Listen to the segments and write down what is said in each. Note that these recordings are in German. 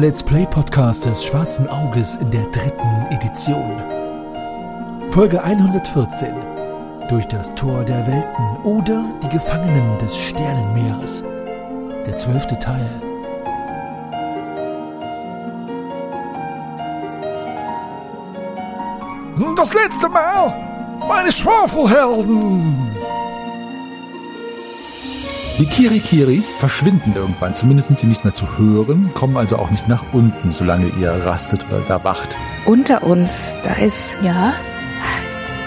Let's Play Podcast des Schwarzen Auges in der dritten Edition. Folge 114. Durch das Tor der Welten oder die Gefangenen des Sternenmeeres. Der zwölfte Teil. Das letzte Mal! Meine Schwafelhelden! Die Kirikiris verschwinden irgendwann, zumindest sind sie nicht mehr zu hören, kommen also auch nicht nach unten, solange ihr rastet oder da wacht. Unter uns, da ist, Ja,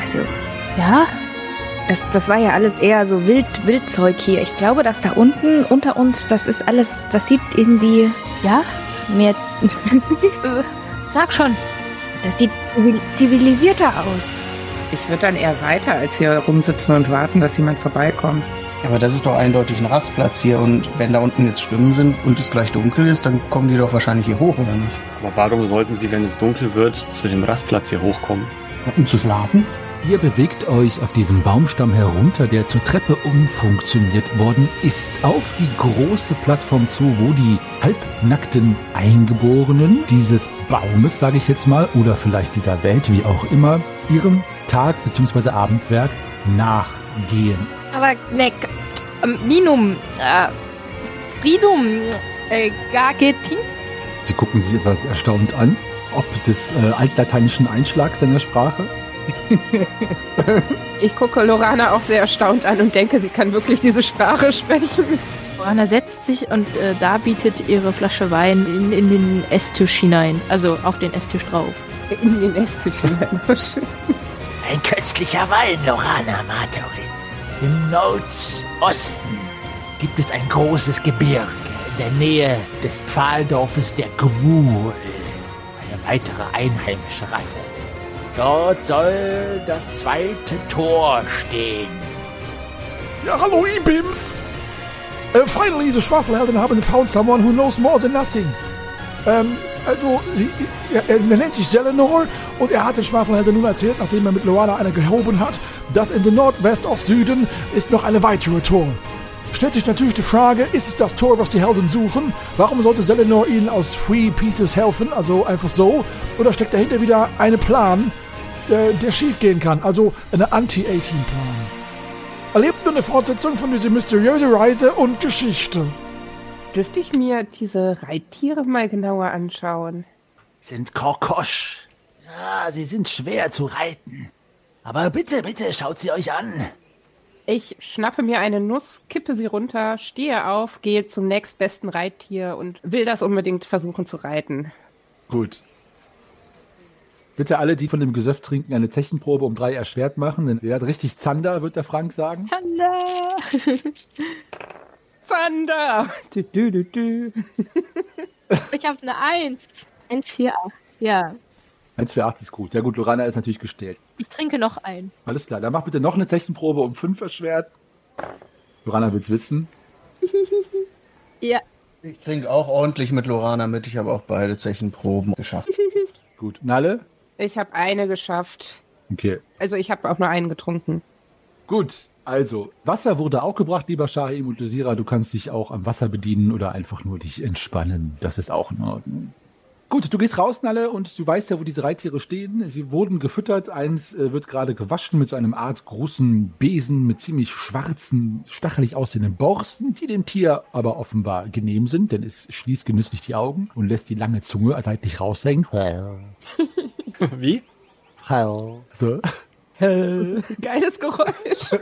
also, ja, das, das war ja alles eher so Wild, Wildzeug hier. Ich glaube, dass da unten, unter uns, das ist alles, das sieht irgendwie ja, mehr, sag schon. das sieht zivil- zivilisierter aus. Ich würde dann eher weiter als hier rumsitzen und warten, dass jemand vorbeikommt. Aber das ist doch eindeutig ein Rastplatz hier und wenn da unten jetzt Stimmen sind und es gleich dunkel ist, dann kommen die doch wahrscheinlich hier hoch, oder nicht? Aber warum sollten Sie, wenn es dunkel wird, zu dem Rastplatz hier hochkommen? Um zu schlafen? Ihr bewegt euch auf diesem Baumstamm herunter, der zur Treppe umfunktioniert worden ist, auf die große Plattform zu, wo die halbnackten Eingeborenen dieses Baumes, sage ich jetzt mal, oder vielleicht dieser Welt, wie auch immer, ihrem Tag- bzw. Abendwerk nachgehen. Aber ne, ähm, Minum, äh, Fridum, äh, Gagetin. Sie gucken sich etwas erstaunt an, ob des äh, altlateinischen Einschlags seiner Sprache. Ich gucke Lorana auch sehr erstaunt an und denke, sie kann wirklich diese Sprache sprechen. Johanna setzt sich und äh, da bietet ihre Flasche Wein in, in den Esstisch hinein, also auf den Esstisch drauf. In den Esstisch hinein. Ein köstlicher Wein, Lorana Matorin. Im Nordosten gibt es ein großes Gebirge in der Nähe des Pfahldorfes der Gruul. Eine weitere einheimische Rasse. Dort soll das zweite Tor stehen. Ja, hallo, Ibims! Äh, finally, the Schwafelhelden haben found someone who knows more than nothing. Ähm, also, sie, er, er nennt sich Selenor und er hat den Schwafelhelden nun erzählt, nachdem er mit Loana eine gehoben hat, dass in der Nordwest-Ost-Süden ist noch eine weitere Tor. Stellt sich natürlich die Frage, ist es das Tor, was die Helden suchen? Warum sollte Selenor ihnen aus Free Pieces helfen, also einfach so? Oder steckt dahinter wieder ein Plan, äh, der schiefgehen kann, also eine Anti-A-Team-Plan? Erlebt nur eine Fortsetzung von dieser mysteriösen Reise und Geschichte. Dürfte ich mir diese Reittiere mal genauer anschauen? Sind Korkosch. Ja, sie sind schwer zu reiten. Aber bitte, bitte, schaut sie euch an. Ich schnappe mir eine Nuss, kippe sie runter, stehe auf, gehe zum nächstbesten Reittier und will das unbedingt versuchen zu reiten. Gut. Bitte alle, die von dem Gesöff trinken, eine Zechenprobe um drei erschwert machen. Denn er hat richtig Zander, wird der Frank sagen. Zander! Zander! Du, du, du, du. Ich habe eine Eins. Eins, vier, acht. Ja, 1 für 8 ist gut. Ja gut, Lorana ist natürlich gestellt. ich trinke noch ein. Alles klar, dann mach bitte noch eine Zechenprobe um 5 erschwert. Lorana will's wissen. Ja, Ich trinke auch ordentlich mit Lorana mit. Ich habe auch beide Zechenproben geschafft. Gut. Nalle? Ich habe eine geschafft. Okay. Also ich habe auch nur einen getrunken. Gut, also, Wasser wurde auch gebracht, lieber Shahim und Lysira. Du kannst dich auch am Wasser bedienen oder einfach nur dich entspannen. Das ist auch in Ordnung. Gut, du gehst raus, Nalle, und du weißt ja, wo diese Reittiere stehen. Sie wurden gefüttert. Eins äh, wird gerade gewaschen mit so einem Art großen Besen mit ziemlich schwarzen, stachelig aussehenden Borsten, die dem Tier aber offenbar genehm sind, denn es schließt genüsslich die Augen und lässt die lange Zunge seitlich raushängen. Wie? So, Geiles Geräusch.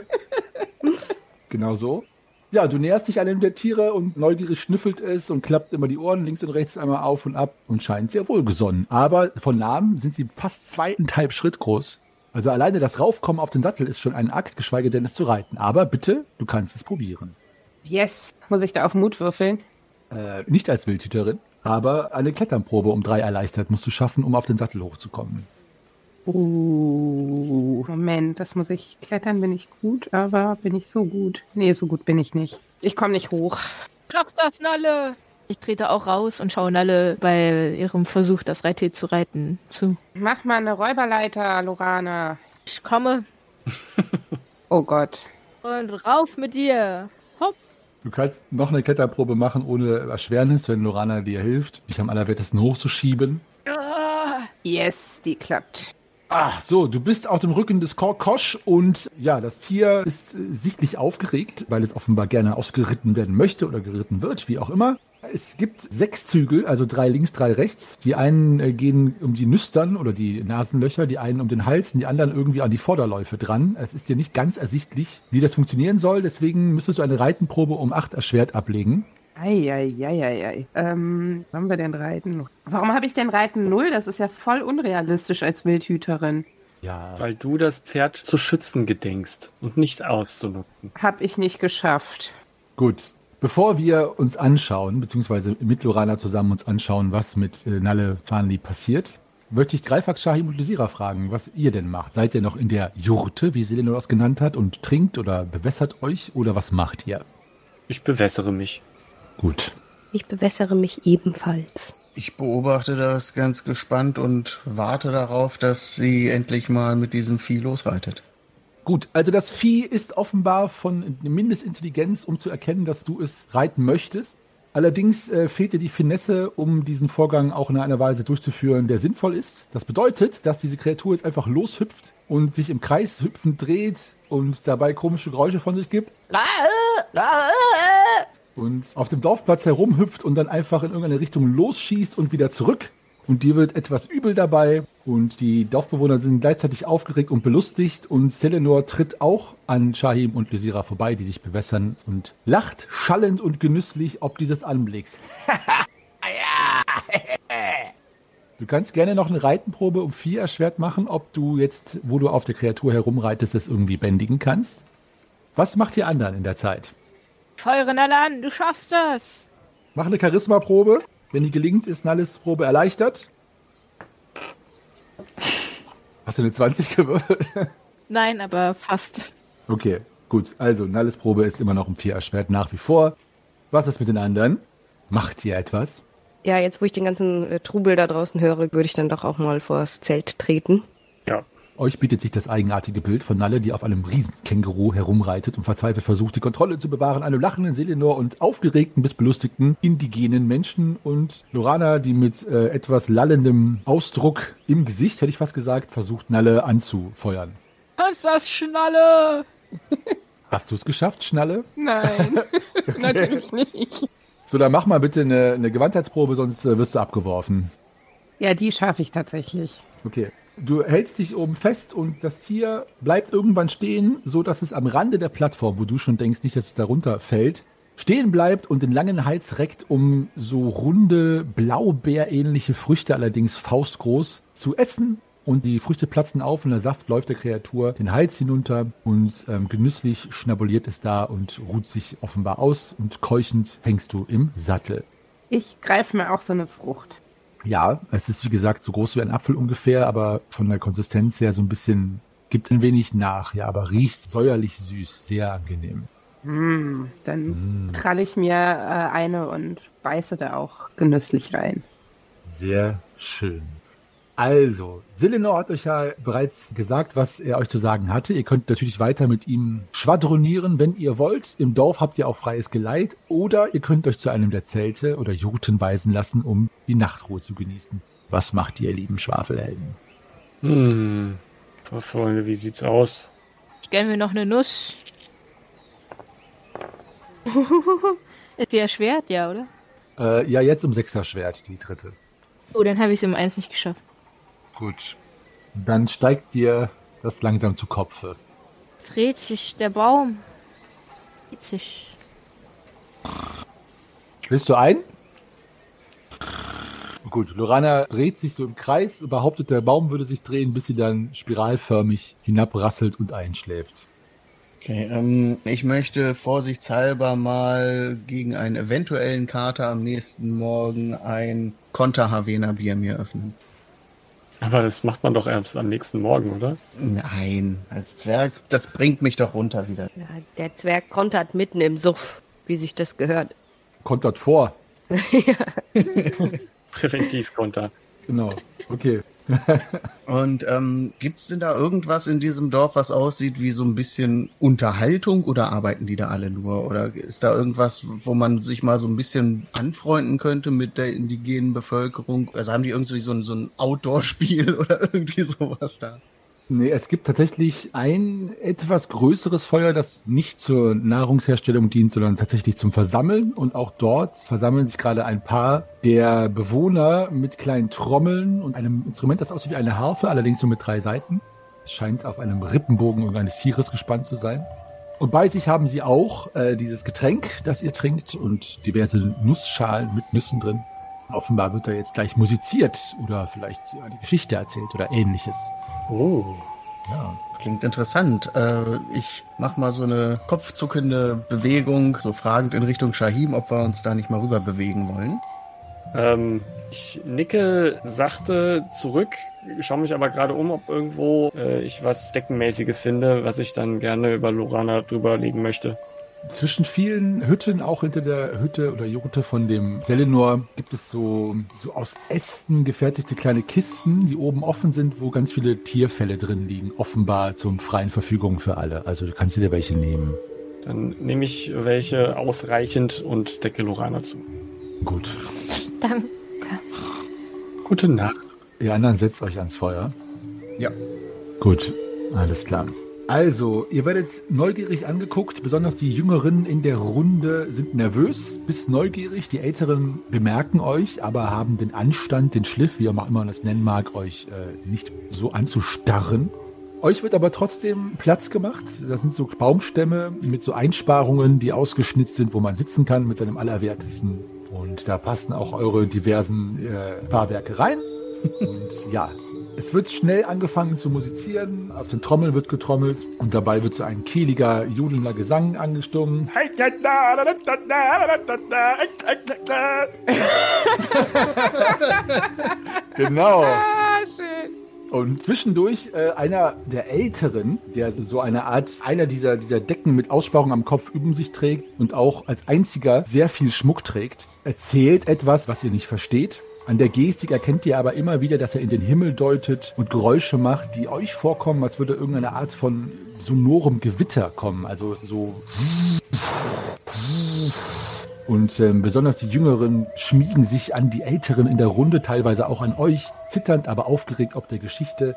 Genau so. Ja, du näherst dich einem der Tiere und neugierig schnüffelt es und klappt immer die Ohren links und rechts einmal auf und ab und scheint sehr wohlgesonnen. Aber von Namen sind sie fast zweieinhalb Schritt groß. Also alleine das Raufkommen auf den Sattel ist schon ein Akt, geschweige denn es zu reiten. Aber bitte, du kannst es probieren. Yes. Muss ich da auf Mut würfeln? Äh, nicht als Wildhüterin, aber eine Kletternprobe um drei erleichtert musst du schaffen, um auf den Sattel hochzukommen. Uh, Moment, das muss ich klettern, bin ich gut, aber bin ich so gut? Nee, so gut bin ich nicht. Ich komme nicht hoch. schaffst das, Nalle! Ich trete auch raus und schaue Nalle bei ihrem Versuch, das Reittier zu reiten, zu. Mach mal eine Räuberleiter, Lorana. Ich komme Oh Gott. und rauf mit dir. Hopp. Du kannst noch eine Kletterprobe machen ohne Erschwernis, wenn Lorana dir hilft, dich am allerwertesten hochzuschieben. Yes, die klappt. Ah, so, du bist auf dem Rücken des Korkosch und ja, das Tier ist äh, sichtlich aufgeregt, weil es offenbar gerne ausgeritten werden möchte oder geritten wird, wie auch immer. Es gibt sechs Zügel, also drei links, drei rechts. Die einen äh, gehen um die Nüstern oder die Nasenlöcher, die einen um den Hals und die anderen irgendwie an die Vorderläufe dran. Es ist dir nicht ganz ersichtlich, wie das funktionieren soll, deswegen müsstest du eine Reitenprobe um acht erschwert ablegen. Eieieiei. Ähm, haben wir denn Reiten? Warum habe ich denn Reiten null? Das ist ja voll unrealistisch als Wildhüterin. Ja. Weil du das Pferd zu schützen gedenkst und nicht auszunutzen. Hab ich nicht geschafft. Gut. Bevor wir uns anschauen, beziehungsweise mit Lorana zusammen uns anschauen, was mit äh, Nalle Farnli passiert, möchte ich Dreifax, Shahim und Lysira fragen, was ihr denn macht. Seid ihr noch in der Jurte, wie Selenor das genannt hat, und trinkt oder bewässert euch, oder was macht ihr? Ich bewässere mich. Gut. Ich bewässere mich ebenfalls. Ich beobachte das ganz gespannt und warte darauf, dass sie endlich mal mit diesem Vieh losreitet. Gut, also das Vieh ist offenbar von Mindestintelligenz, um zu erkennen, dass du es reiten möchtest. Allerdings äh, fehlt dir die Finesse, um diesen Vorgang auch in einer Weise durchzuführen, der sinnvoll ist. Das bedeutet, dass diese Kreatur jetzt einfach loshüpft und sich im Kreis hüpfend dreht und dabei komische Geräusche von sich gibt. Und auf dem Dorfplatz herumhüpft und dann einfach in irgendeine Richtung losschießt und wieder zurück. Und dir wird etwas übel dabei und die Dorfbewohner sind gleichzeitig aufgeregt und belustigt und Selenor tritt auch an Shahim und Lysira vorbei, die sich bewässern und lacht schallend und genüsslich ob dieses Anblicks. Du kannst gerne noch eine Reitenprobe um vier erschwert machen, ob du jetzt, wo du auf der Kreatur herumreitest, es irgendwie bändigen kannst. Was macht ihr anderen in der Zeit? Feuere Nalle an, du schaffst das. Mach eine Charisma-Probe. Wenn die gelingt, ist Nalles Probe erleichtert. Hast du eine 20 gewürfelt? Nein, aber fast. Okay, gut. Also, Nalles Probe ist immer noch um 4 erschwert nach wie vor. Was ist mit den anderen? Macht ihr etwas? Ja, jetzt wo ich den ganzen äh, Trubel da draußen höre, würde ich dann doch auch mal vors Zelt treten. Ja. Euch bietet sich das eigenartige Bild von Nalle, die auf einem Riesenkänguru herumreitet und verzweifelt versucht, die Kontrolle zu bewahren, einem lachenden Selenor und aufgeregten bis belustigten indigenen Menschen und Lorana, die mit äh, etwas lallendem Ausdruck im Gesicht, hätte ich fast gesagt, versucht, Nalle anzufeuern. Was ist das, Schnalle? Hast du es geschafft, Schnalle? Nein, natürlich nicht. So, dann mach mal bitte eine, eine Gewandheitsprobe, sonst äh, wirst du abgeworfen. Ja, die schaffe ich tatsächlich. Okay. Du hältst dich oben fest und das Tier bleibt irgendwann stehen, so dass es am Rande der Plattform, wo du schon denkst, nicht, dass es darunter fällt, stehen bleibt und den langen Hals reckt, um so runde, blaubeerähnliche Früchte, allerdings faustgroß, zu essen. Und die Früchte platzen auf und der Saft läuft der Kreatur den Hals hinunter und ähm, genüsslich schnabuliert es da und ruht sich offenbar aus und keuchend hängst du im Sattel. Ich greife mir auch so eine Frucht. Ja, es ist wie gesagt so groß wie ein Apfel ungefähr, aber von der Konsistenz her so ein bisschen, gibt ein wenig nach, ja, aber riecht säuerlich süß, sehr angenehm. Mm, dann kralle ich mir äh, eine und beiße da auch genüsslich rein. Sehr schön. Also, Selenor hat euch ja bereits gesagt, was er euch zu sagen hatte. Ihr könnt natürlich weiter mit ihm schwadronieren, wenn ihr wollt. Im Dorf habt ihr auch freies Geleit. Oder ihr könnt euch zu einem der Zelte oder Jurten weisen lassen, um die Nachtruhe zu genießen. Was macht ihr, lieben Schwafelhelden? Hm. So, Freunde, wie sieht's aus? Ich gönn mir noch eine Nuss. ist ja Schwert, ja, oder? Äh, ja, jetzt um Sechser-Schwert, die dritte. Oh, dann habe ich es um eins nicht geschafft. Gut. Dann steigt dir das langsam zu Kopfe. Dreht sich der Baum. Dreht sich. Schläfst du ein? Gut, Lorana dreht sich so im Kreis, behauptet, der Baum würde sich drehen, bis sie dann spiralförmig hinabrasselt und einschläft. Okay, ähm, ich möchte vorsichtshalber mal gegen einen eventuellen Kater am nächsten Morgen ein Konter-Havena-Bier mir öffnen. Aber das macht man doch erst am nächsten Morgen, oder? Nein, als Zwerg, das bringt mich doch runter wieder. Ja, der Zwerg kontert mitten im Suff, wie sich das gehört. Kontert vor. Präventivkonter. Genau. Okay. Und ähm, gibt es denn da irgendwas in diesem Dorf, was aussieht wie so ein bisschen Unterhaltung oder arbeiten die da alle nur? Oder ist da irgendwas, wo man sich mal so ein bisschen anfreunden könnte mit der indigenen Bevölkerung? Also haben die irgendwie so ein, so ein Outdoor-Spiel oder irgendwie sowas da? Nee, es gibt tatsächlich ein etwas größeres Feuer, das nicht zur Nahrungsherstellung dient, sondern tatsächlich zum Versammeln. Und auch dort versammeln sich gerade ein paar der Bewohner mit kleinen Trommeln und einem Instrument, das aussieht wie eine Harfe, allerdings nur mit drei Seiten. Es scheint auf einem Rippenbogen irgendeines Tieres gespannt zu sein. Und bei sich haben sie auch äh, dieses Getränk, das ihr trinkt, und diverse Nussschalen mit Nüssen drin. Offenbar wird da jetzt gleich musiziert oder vielleicht eine Geschichte erzählt oder ähnliches. Oh. Ja, klingt interessant. Äh, ich mach mal so eine kopfzuckende Bewegung, so fragend in Richtung Shahim, ob wir uns da nicht mal rüber bewegen wollen. Ähm, ich nicke sachte zurück, schaue mich aber gerade um, ob irgendwo äh, ich was Deckenmäßiges finde, was ich dann gerne über Lorana drüber legen möchte. Zwischen vielen Hütten, auch hinter der Hütte oder Jurte von dem Selenor, gibt es so, so aus Ästen gefertigte kleine Kisten, die oben offen sind, wo ganz viele Tierfälle drin liegen. Offenbar zum freien Verfügung für alle. Also du kannst dir welche nehmen. Dann nehme ich welche ausreichend und decke Lorana zu. Gut. Danke. Gute Nacht. Ihr anderen setzt euch ans Feuer. Ja. Gut, alles klar. Also, ihr werdet neugierig angeguckt, besonders die Jüngeren in der Runde sind nervös bis neugierig. Die Älteren bemerken euch, aber haben den Anstand, den Schliff, wie auch immer man das nennen mag, euch äh, nicht so anzustarren. Euch wird aber trotzdem Platz gemacht. Das sind so Baumstämme mit so Einsparungen, die ausgeschnitzt sind, wo man sitzen kann mit seinem Allerwertesten. Und da passen auch eure diversen äh, Fahrwerke rein. Und ja, es wird schnell angefangen zu musizieren, auf den Trommeln wird getrommelt und dabei wird so ein kehliger, jodelnder Gesang angestimmt. genau. Ah, schön. Und zwischendurch äh, einer der Älteren, der so eine Art, einer dieser, dieser Decken mit Aussparung am Kopf über sich trägt und auch als einziger sehr viel Schmuck trägt, erzählt etwas, was ihr nicht versteht. An der Gestik erkennt ihr aber immer wieder, dass er in den Himmel deutet und Geräusche macht, die euch vorkommen, als würde irgendeine Art von sonorem Gewitter kommen. Also so. Und ähm, besonders die Jüngeren schmiegen sich an die Älteren in der Runde, teilweise auch an euch, zitternd, aber aufgeregt ob der Geschichte.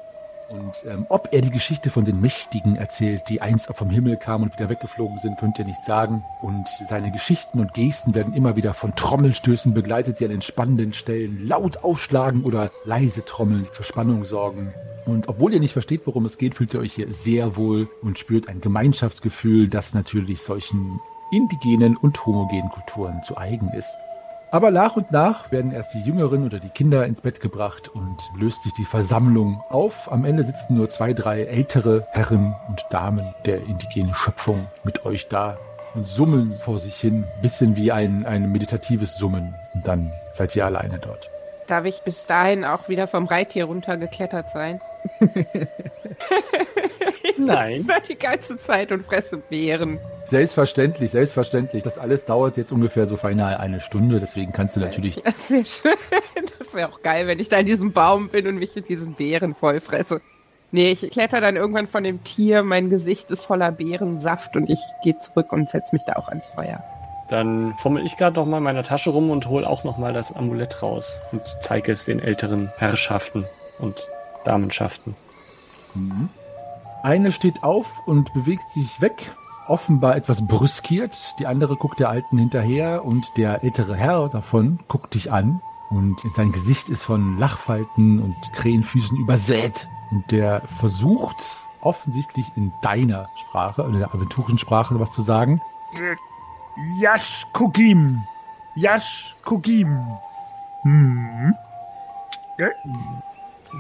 Und ähm, ob er die Geschichte von den Mächtigen erzählt, die einst vom Himmel kamen und wieder weggeflogen sind, könnt ihr nicht sagen. Und seine Geschichten und Gesten werden immer wieder von Trommelstößen begleitet, die an den spannenden Stellen laut aufschlagen oder leise trommeln, für Spannung sorgen. Und obwohl ihr nicht versteht, worum es geht, fühlt ihr euch hier sehr wohl und spürt ein Gemeinschaftsgefühl, das natürlich solchen indigenen und homogenen Kulturen zu eigen ist. Aber nach und nach werden erst die Jüngeren oder die Kinder ins Bett gebracht und löst sich die Versammlung auf. Am Ende sitzen nur zwei, drei ältere Herren und Damen der indigenen Schöpfung mit euch da und summen vor sich hin, bisschen wie ein, ein meditatives Summen. Und dann seid ihr alleine dort. Darf ich bis dahin auch wieder vom Reittier runtergeklettert sein? Nein. Ich sitze die ganze Zeit und fresse Beeren. Selbstverständlich, selbstverständlich. Das alles dauert jetzt ungefähr so beinahe eine Stunde, deswegen kannst du natürlich Ja, sehr schön. Das wäre auch geil, wenn ich da in diesem Baum bin und mich mit diesen Beeren vollfresse. Nee, ich kletter dann irgendwann von dem Tier, mein Gesicht ist voller Beerensaft und ich gehe zurück und setze mich da auch ans Feuer. Dann fummel ich gerade noch mal in meiner Tasche rum und hole auch noch mal das Amulett raus und zeige es den älteren Herrschaften und Damenschaften. Eine steht auf und bewegt sich weg, offenbar etwas brüskiert. Die andere guckt der Alten hinterher und der ältere Herr davon guckt dich an. Und sein Gesicht ist von Lachfalten und Krähenfüßen übersät. Und der versucht offensichtlich in deiner Sprache, in der Aventurensprache was zu sagen. Yash Kugim. Yash Kugim. Hm. Ja,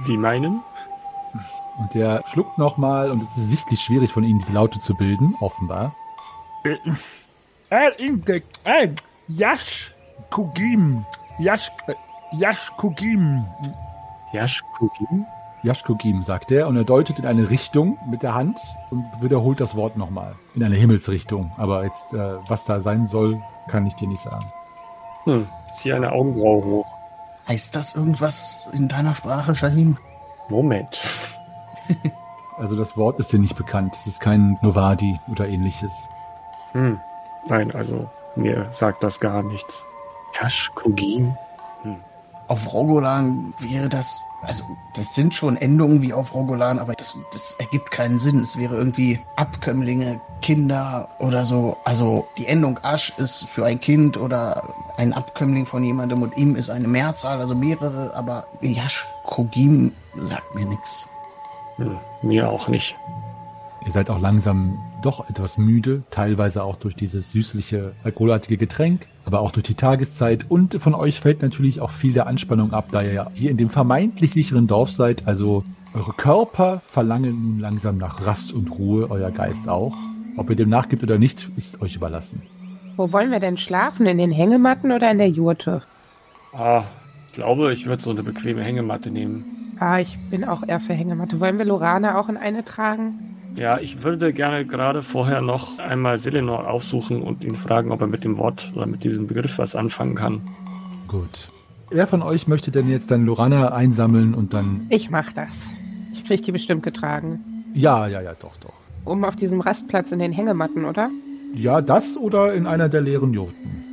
Wie meinen? Und der schluckt nochmal und es ist sichtlich schwierig von ihnen, diese Laute zu bilden, offenbar. äh, äh, äh, Yash Kugim. Yash, äh, Yash Kugim. Yashkugim? Yashkogim, sagt er, und er deutet in eine Richtung mit der Hand und wiederholt das Wort nochmal. In eine Himmelsrichtung. Aber jetzt, äh, was da sein soll, kann ich dir nicht sagen. Hm, ziehe eine Augenbraue hoch. Heißt das irgendwas in deiner Sprache, Shahim? Moment. Also das Wort ist dir nicht bekannt. Es ist kein Novadi oder ähnliches. Hm. Nein, also mir sagt das gar nichts. Kashkugim? Auf Rogolan wäre das, also das sind schon Endungen wie auf Rogolan, aber das, das ergibt keinen Sinn. Es wäre irgendwie Abkömmlinge, Kinder oder so. Also die Endung Asch ist für ein Kind oder ein Abkömmling von jemandem und ihm ist eine Mehrzahl, also mehrere, aber Yash Kogim sagt mir nichts. Hm, mir auch nicht. Ihr seid auch langsam doch etwas müde, teilweise auch durch dieses süßliche, alkoholartige Getränk, aber auch durch die Tageszeit. Und von euch fällt natürlich auch viel der Anspannung ab, da ihr ja hier in dem vermeintlich sicheren Dorf seid. Also eure Körper verlangen nun langsam nach Rast und Ruhe, euer Geist auch. Ob ihr dem nachgibt oder nicht, ist euch überlassen. Wo wollen wir denn schlafen? In den Hängematten oder in der Jurte? Ah, glaube, ich würde so eine bequeme Hängematte nehmen. Ah, ich bin auch eher für Hängematte. Wollen wir Lorana auch in eine tragen? Ja, ich würde gerne gerade vorher noch einmal Selenor aufsuchen und ihn fragen, ob er mit dem Wort oder mit diesem Begriff was anfangen kann. Gut. Wer von euch möchte denn jetzt dann Lorana einsammeln und dann. Ich mach das. Ich krieg die bestimmt getragen. Ja, ja, ja, doch, doch. Oben auf diesem Rastplatz in den Hängematten, oder? Ja, das oder in einer der leeren Jurten.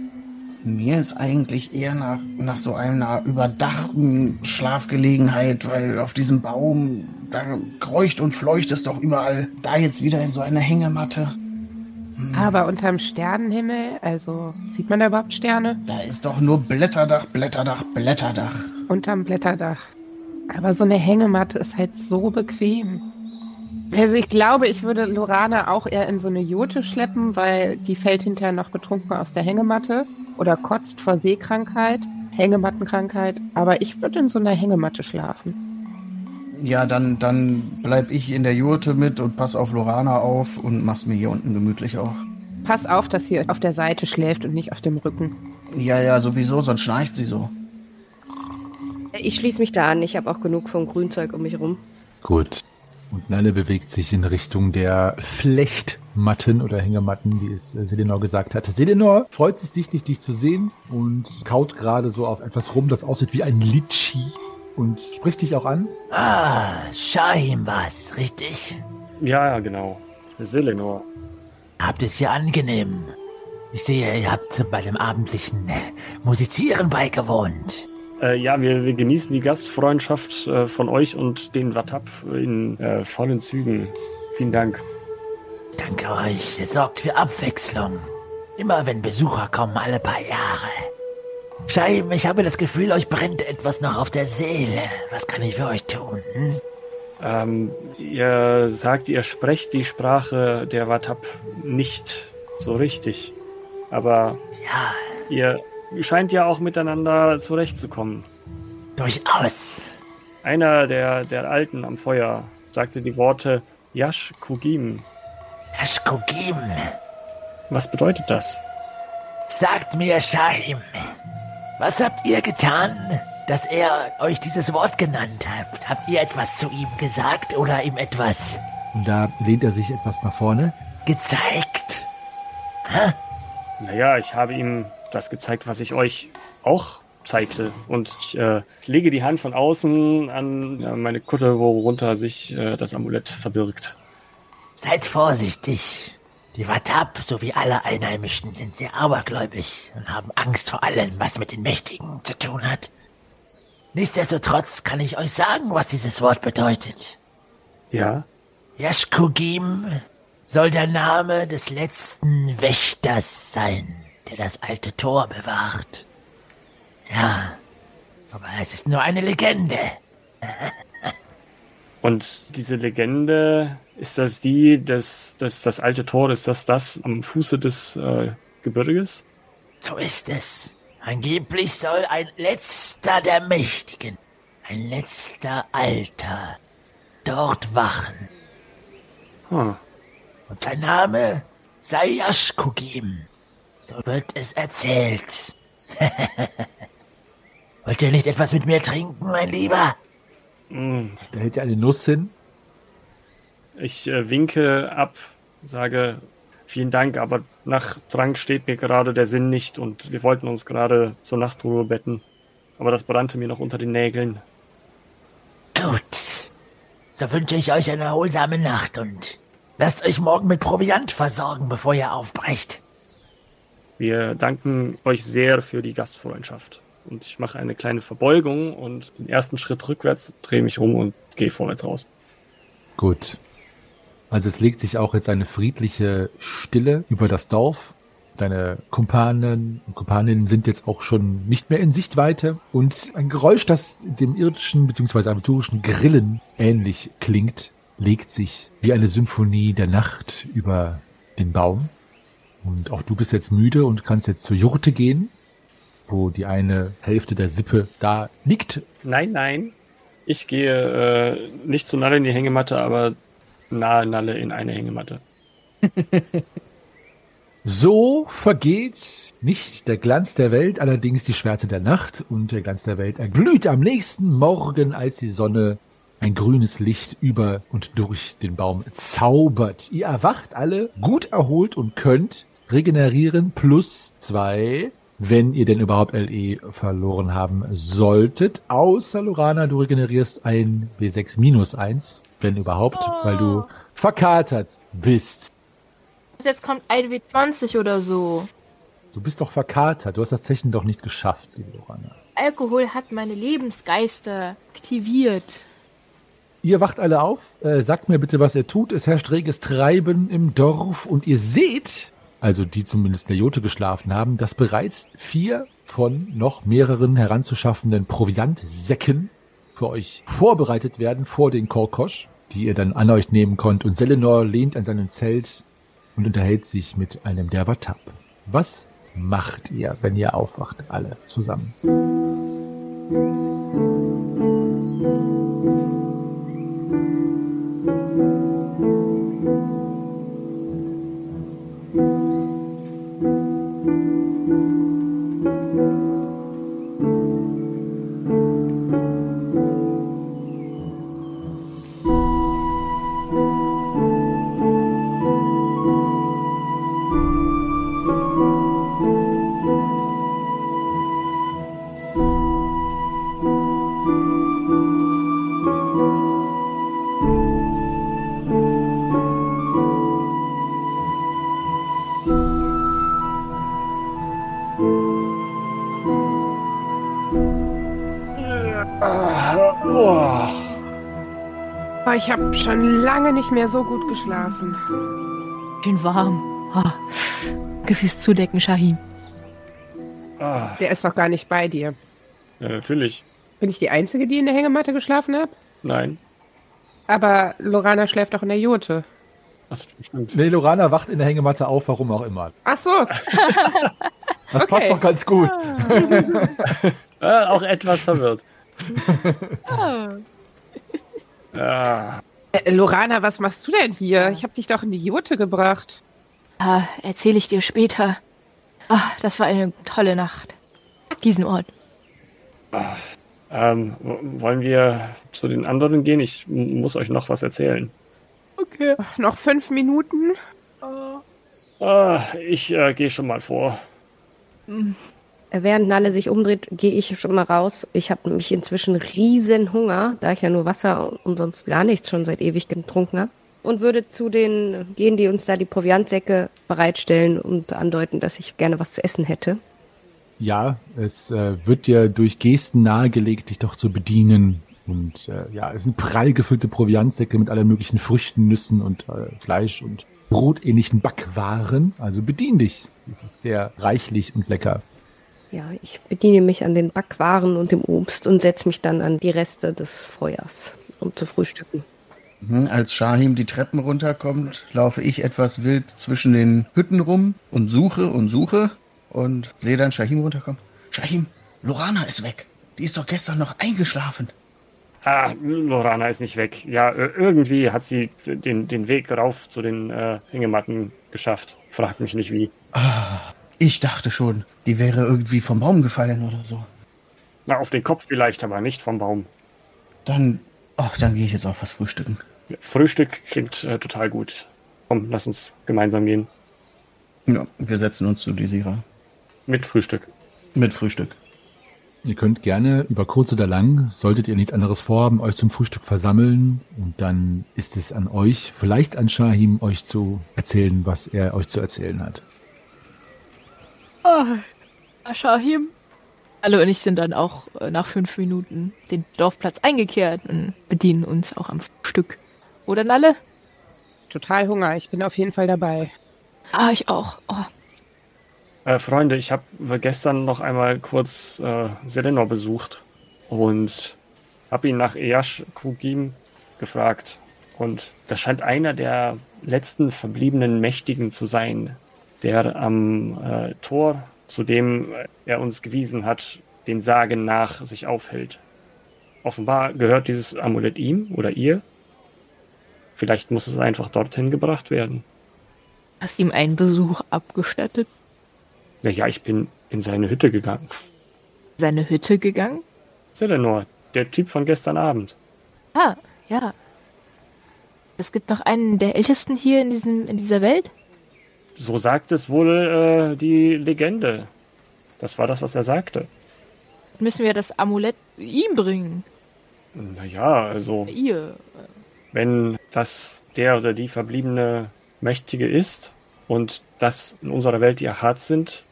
Mir ist eigentlich eher nach, nach so einer überdachten Schlafgelegenheit, weil auf diesem Baum, da kreucht und fleucht es doch überall. Da jetzt wieder in so eine Hängematte. Aber unterm Sternenhimmel, also sieht man da überhaupt Sterne? Da ist doch nur Blätterdach, Blätterdach, Blätterdach. Unterm Blätterdach. Aber so eine Hängematte ist halt so bequem. Also ich glaube, ich würde Lorana auch eher in so eine Jote schleppen, weil die fällt hinterher noch betrunken aus der Hängematte oder kotzt vor Seekrankheit, Hängemattenkrankheit. Aber ich würde in so einer Hängematte schlafen. Ja, dann, dann bleib ich in der Jurte mit und pass auf Lorana auf und mach's mir hier unten gemütlich auch. Pass auf, dass sie auf der Seite schläft und nicht auf dem Rücken. Ja, ja, sowieso, sonst schnarcht sie so. Ich schließe mich da an. Ich habe auch genug vom Grünzeug um mich rum. Gut. Und Nalle bewegt sich in Richtung der Flechtmatten oder Hängematten, wie es äh, Selenor gesagt hatte. Selenor freut sich sichtlich, dich zu sehen und kaut gerade so auf etwas rum, das aussieht wie ein Litschi und spricht dich auch an. Ah, Shahim war's, richtig? Ja, ja, genau. Selenor. Habt es hier angenehm. Ich sehe, ihr habt bei dem abendlichen Musizieren beigewohnt. Äh, ja, wir, wir genießen die Gastfreundschaft äh, von euch und den Watap in äh, vollen Zügen. Vielen Dank. Danke euch. Ihr sorgt für Abwechslung. Immer wenn Besucher kommen, alle paar Jahre. Scheim, ich habe das Gefühl, euch brennt etwas noch auf der Seele. Was kann ich für euch tun? Hm? Ähm, ihr sagt, ihr sprecht die Sprache der Watap nicht so richtig. Aber Ja, ihr scheint ja auch miteinander zurechtzukommen. durchaus. Einer der, der Alten am Feuer sagte die Worte Yash Kugim. Ashkogim, Was bedeutet das? sagt mir, Scheim, was habt ihr getan, dass er euch dieses Wort genannt hat? Habt ihr etwas zu ihm gesagt oder ihm etwas Und da lehnt er sich etwas nach vorne. gezeigt? Naja, ich habe ihm das gezeigt, was ich euch auch zeigte. Und ich äh, lege die Hand von außen an ja, meine Kutte, worunter sich äh, das Amulett verbirgt. Seid vorsichtig. Die Watap sowie alle Einheimischen sind sehr abergläubig und haben Angst vor allem, was mit den Mächtigen zu tun hat. Nichtsdestotrotz kann ich euch sagen, was dieses Wort bedeutet. Ja? Yashkugim soll der Name des letzten Wächters sein, der das alte Tor bewahrt. Ja, aber es ist nur eine Legende. Und diese Legende, ist das die, das, das, das alte Tor, ist das das am Fuße des äh, Gebirges? So ist es. Angeblich soll ein letzter der Mächtigen, ein letzter Alter, dort wachen. Hm. Und sein Name sei Yashkugim. So wird es erzählt. Wollt ihr nicht etwas mit mir trinken, mein Lieber? Mm, Da hält er eine Nuss hin. Ich äh, winke ab, sage vielen Dank, aber nach Trank steht mir gerade der Sinn nicht und wir wollten uns gerade zur Nachtruhe betten. Aber das brannte mir noch unter den Nägeln. Gut. So wünsche ich euch eine erholsame Nacht und lasst euch morgen mit Proviant versorgen, bevor ihr aufbrecht. Wir danken euch sehr für die Gastfreundschaft. Und ich mache eine kleine Verbeugung und den ersten Schritt rückwärts, drehe mich rum und gehe vorwärts raus. Gut. Also es legt sich auch jetzt eine friedliche Stille über das Dorf. Deine Kumpanen und Kumpaninnen sind jetzt auch schon nicht mehr in Sichtweite und ein Geräusch, das dem irdischen bzw. aventurischen Grillen ähnlich klingt, legt sich wie eine Symphonie der Nacht über den Baum. Und auch du bist jetzt müde und kannst jetzt zur Jurte gehen, wo die eine Hälfte der Sippe da liegt. Nein, nein. Ich gehe äh, nicht zu Nalle in die Hängematte, aber nahe Nalle in eine Hängematte. So vergeht nicht der Glanz der Welt, allerdings die Schwärze der Nacht und der Glanz der Welt erglüht am nächsten Morgen, als die Sonne ein grünes Licht über und durch den Baum zaubert. Ihr erwacht alle gut erholt und könnt regenerieren plus zwei, wenn ihr denn überhaupt LE verloren haben solltet. Außer Lorana, du regenerierst ein W6 minus eins, wenn überhaupt, weil du verkatert bist. Jetzt kommt ein W20 oder so. Du bist doch verkatert. Du hast das Zechen doch nicht geschafft, liebe Lorana. Alkohol hat meine Lebensgeister aktiviert. Ihr wacht alle auf. Äh, sagt mir bitte, was ihr tut. Es herrscht reges Treiben im Dorf und ihr seht, also die zumindest in der Jote geschlafen haben, dass bereits vier von noch mehreren heranzuschaffenden Proviantsäcken für euch vorbereitet werden vor den Korkosch, die ihr dann an euch nehmen könnt. Und Selenor lehnt an seinem Zelt und unterhält sich mit einem der Watap. Was macht ihr, wenn ihr aufwacht, alle zusammen? Habe schon lange nicht mehr so gut geschlafen. Schön warm. Ah. Gefüß zudecken, Shahim. Der ist doch gar nicht bei dir. Ja, natürlich. Bin ich die Einzige, die in der Hängematte geschlafen hat? Nein. Aber Lorana schläft doch in der Jote. Das stimmt. Nee, Lorana wacht in der Hängematte auf, warum auch immer. Ach so. Das Okay. passt doch ganz gut. Äh, auch etwas verwirrt. Ah, Äh, Lorana, was machst du denn hier? Ich habe dich doch in die Jote gebracht. Ah, erzähle ich dir später. Ah, das war eine tolle Nacht. Diesen Ort. ähm, w- wollen wir zu den anderen gehen? Ich muss euch noch was erzählen. Okay. Noch fünf Minuten? Ah, ich äh, gehe schon mal vor. Während Nalle sich umdreht, gehe ich schon mal raus. Ich habe nämlich inzwischen riesen Hunger, da ich ja nur Wasser und sonst gar nichts schon seit ewig getrunken habe. Und würde zu den gehen, die uns da die Proviantsäcke bereitstellen und andeuten, dass ich gerne was zu essen hätte. Ja, es äh, wird dir durch Gesten nahegelegt, dich doch zu bedienen. Und äh, ja, es sind prall gefüllte Proviantsäcke mit allen möglichen Früchten, Nüssen und äh, Fleisch und brotähnlichen Backwaren. Also bedien dich. Es ist sehr reichlich und lecker. Ja, ich bediene mich an den Backwaren und dem Obst und setze mich dann an die Reste des Feuers, um zu frühstücken. Mhm, Als Shahim die Treppen runterkommt, laufe ich etwas wild zwischen den Hütten rum und suche und suche und sehe dann Shahim runterkommen. Shahim, Lorana ist weg. Die ist doch gestern noch eingeschlafen. Ah, Lorana ist nicht weg. Ja, äh, irgendwie hat sie den, den Weg rauf zu den äh, Hängematten geschafft. Fragt mich nicht wie. Ich dachte schon, die wäre irgendwie vom Baum gefallen oder so. Na, auf den Kopf vielleicht, aber nicht vom Baum. Dann, ach, dann gehe ich jetzt auch was frühstücken. Frühstück klingt äh, total gut. Komm, lass uns gemeinsam gehen. Ja, wir setzen uns zu Desira. Mit Frühstück. Mit Frühstück. Ihr könnt gerne über kurz oder lang, solltet ihr nichts anderes vorhaben, euch zum Frühstück versammeln und dann ist es an euch, vielleicht an Shahim, euch zu erzählen, was er euch zu erzählen hat. Ah, Shahim. Alle und ich sind dann auch äh, nach fünf Minuten den Dorfplatz eingekehrt und bedienen uns auch am Stück. Oder Nalle? Total Hunger. Ich bin auf jeden Fall dabei. Ah, ich auch. Oh. Äh, Freunde, ich habe gestern noch einmal kurz äh, Selenor besucht und habe ihn nach Eash Kugim gefragt. Und das scheint einer der letzten verbliebenen Mächtigen zu sein, der am äh, Tor, zu dem er uns gewiesen hat, den Sagen nach sich aufhält. Offenbar gehört dieses Amulett ihm oder ihr. Vielleicht muss es einfach dorthin gebracht werden. Hast ihm einen Besuch abgestattet? Naja, ich bin in seine Hütte gegangen. Seine Hütte gegangen? Selenor, der Typ von gestern Abend. Ah, ja. Es gibt noch einen der ältesten hier in, diesem, in dieser Welt? So sagt es wohl äh, die Legende. Das war das, was er sagte. Müssen wir das Amulett ihm bringen? Naja, also. Ihr. Wenn das der oder die verbliebene Mächtige ist und das in unserer Welt die Ahad sind,